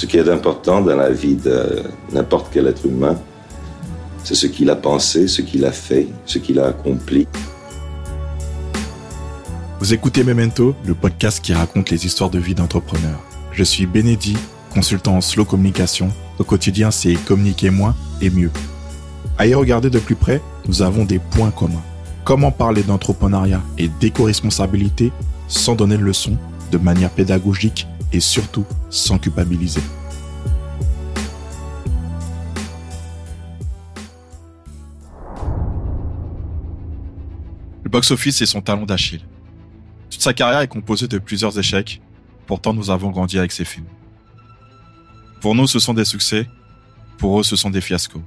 Ce qui est important dans la vie de n'importe quel être humain, c'est ce qu'il a pensé, ce qu'il a fait, ce qu'il a accompli. Vous écoutez Memento, le podcast qui raconte les histoires de vie d'entrepreneurs. Je suis Bénédit, consultant en slow communication. Au quotidien, c'est communiquer moins et mieux. À y regarder de plus près, nous avons des points communs. Comment parler d'entrepreneuriat et d'éco-responsabilité sans donner de leçons, de manière pédagogique et surtout sans culpabiliser. Le box-office est son talon d'Achille. Toute sa carrière est composée de plusieurs échecs, pourtant nous avons grandi avec ses films. Pour nous, ce sont des succès, pour eux, ce sont des fiascos.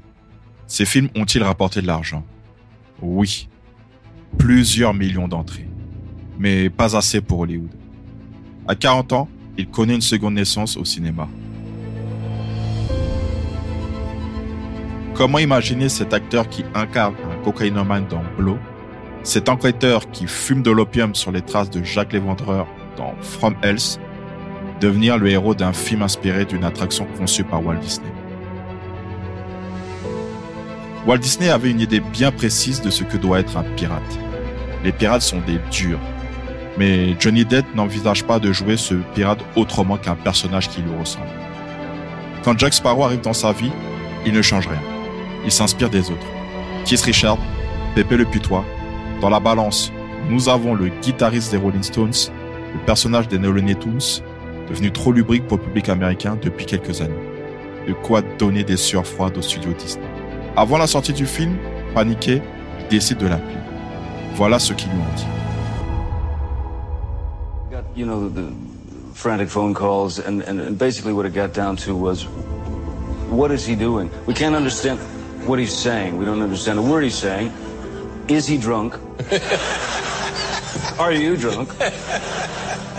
Ces films ont-ils rapporté de l'argent? Oui. Plusieurs millions d'entrées. Mais pas assez pour Hollywood. À 40 ans, il connaît une seconde naissance au cinéma. Comment imaginer cet acteur qui incarne un cocaïnomane dans Blow, cet enquêteur qui fume de l'opium sur les traces de Jacques Léventreur dans From Else, devenir le héros d'un film inspiré d'une attraction conçue par Walt Disney Walt Disney avait une idée bien précise de ce que doit être un pirate. Les pirates sont des durs, mais Johnny Depp n'envisage pas de jouer ce pirate autrement qu'un personnage qui lui ressemble. Quand Jack Sparrow arrive dans sa vie, il ne change rien. Il s'inspire des autres. Keith Richard, Pepe le Putois. Dans la balance, nous avons le guitariste des Rolling Stones, le personnage des Looney Tunes, devenu trop lubrique pour le public américain depuis quelques années. De quoi donner des sueurs froides au studio Disney. Avant la sortie du film, paniqué, il décide de l'appeler. Voilà ce qu'ils lui ont dit. You know, the frantic phone calls, and, and, and basically what it got down to was, what is he doing? We can't understand what he's saying. We don't understand a word he's saying. Is he drunk? are you drunk?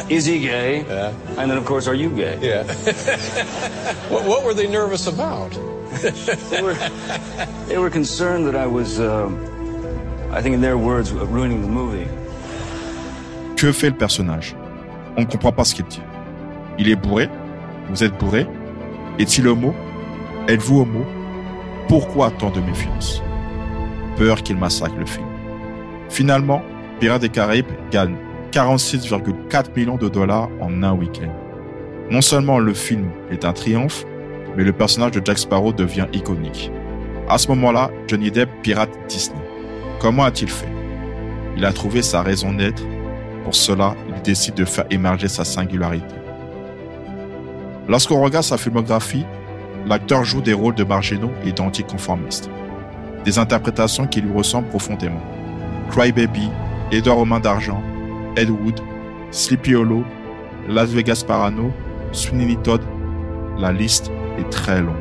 Is he gay? Yeah. And then, of course, are you gay? Yeah. what, what were they nervous about? They were, they were concerned that I was, uh, I think in their words, ruining the movie. Que fait le personnage On ne comprend pas ce qu'il dit. Il est bourré Vous êtes bourré Est-il homo? Êtes-vous homo? Pourquoi tant de méfiance? Peur qu'il massacre le film. Finalement, Pirates des Caraïbes gagne 46,4 millions de dollars en un week-end. Non seulement le film est un triomphe, mais le personnage de Jack Sparrow devient iconique. À ce moment-là, Johnny Depp pirate Disney. Comment a-t-il fait? Il a trouvé sa raison d'être. Pour cela, il décide de faire émerger sa singularité. Lorsqu'on regarde sa filmographie, l'acteur joue des rôles de marginaux et d'anticonformistes. Des interprétations qui lui ressemblent profondément. Cry Baby, Edouard Romain d'Argent, Ed Wood, Sleepy Hollow, Las Vegas Parano, Sweeney Todd, la liste est très longue.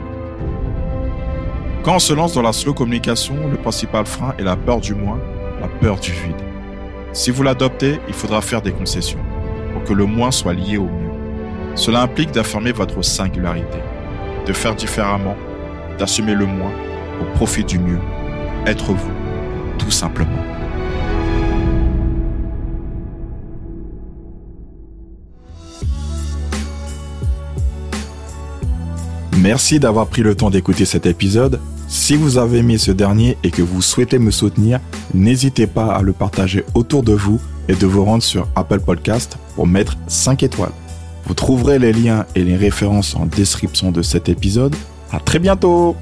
Quand on se lance dans la slow communication, le principal frein est la peur du moins, la peur du vide. Si vous l'adoptez, il faudra faire des concessions pour que le moins soit lié au mieux. Cela implique d'affirmer votre singularité, de faire différemment, d'assumer le moins au profit du mieux. Être vous, tout simplement. Merci d'avoir pris le temps d'écouter cet épisode. Si vous avez aimé ce dernier et que vous souhaitez me soutenir, n'hésitez pas à le partager autour de vous et de vous rendre sur Apple Podcast pour mettre 5 étoiles. Vous trouverez les liens et les références en description de cet épisode. À très bientôt!